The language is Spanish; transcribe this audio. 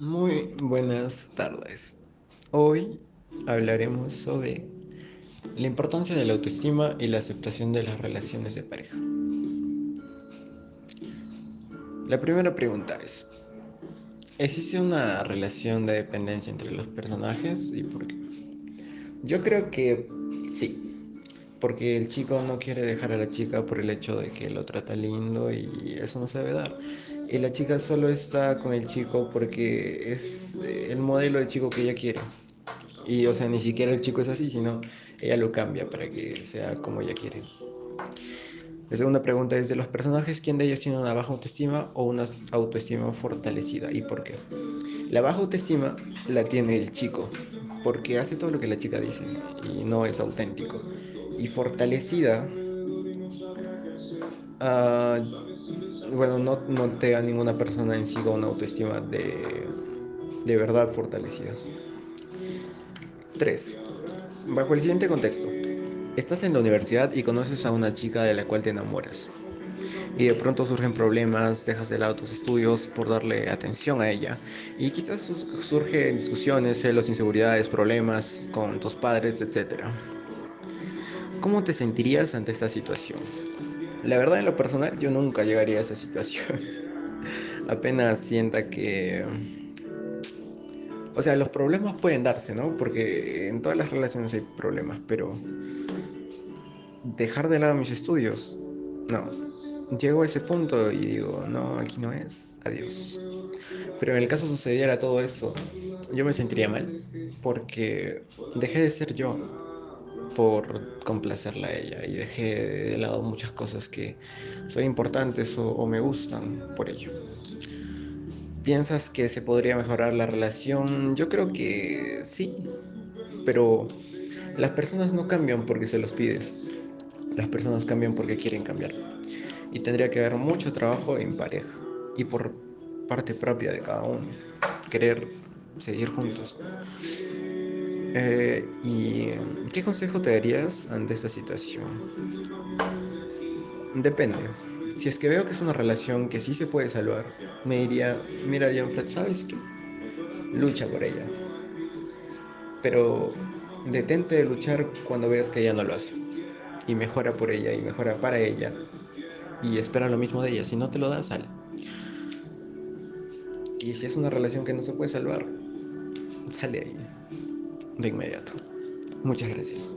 Muy buenas tardes. Hoy hablaremos sobre la importancia de la autoestima y la aceptación de las relaciones de pareja. La primera pregunta es, ¿existe una relación de dependencia entre los personajes y por qué? Yo creo que sí, porque el chico no quiere dejar a la chica por el hecho de que lo trata lindo y eso no se debe dar. Y la chica solo está con el chico porque es eh, el modelo de chico que ella quiere. Y o sea, ni siquiera el chico es así, sino ella lo cambia para que sea como ella quiere. La segunda pregunta es de los personajes, ¿quién de ellos tiene una baja autoestima o una autoestima fortalecida y por qué? La baja autoestima la tiene el chico, porque hace todo lo que la chica dice y no es auténtico. Y fortalecida, uh, bueno, no, te da ninguna persona en sí con una autoestima de, de verdad fortalecida. 3. Bajo el siguiente contexto, estás en la universidad y conoces a una chica de la cual te enamoras. Y de pronto surgen problemas, dejas de lado tus estudios por darle atención a ella. Y quizás surgen discusiones, celos, inseguridades, problemas con tus padres, etc. ¿Cómo te sentirías ante esta situación? La verdad en lo personal yo nunca llegaría a esa situación. Apenas sienta que o sea, los problemas pueden darse, ¿no? Porque en todas las relaciones hay problemas, pero dejar de lado mis estudios, no. Llego a ese punto y digo, no, aquí no es, adiós. Pero en el caso sucediera todo eso, yo me sentiría mal, porque dejé de ser yo por complacerla a ella y dejé de lado muchas cosas que son importantes o, o me gustan por ello. ¿Piensas que se podría mejorar la relación? Yo creo que sí, pero las personas no cambian porque se los pides. Las personas cambian porque quieren cambiar. Y tendría que haber mucho trabajo en pareja y por parte propia de cada uno. Querer seguir juntos. Eh, ¿Y qué consejo te darías ante esta situación? Depende. Si es que veo que es una relación que sí se puede salvar, me diría, mira, Fred, ¿sabes qué? Lucha por ella. Pero detente de luchar cuando veas que ella no lo hace. Y mejora por ella y mejora para ella. Y espera lo mismo de ella. Si no te lo da, sal. Y si es una relación que no se puede salvar, sale ahí. De inmediato. Muchas gracias.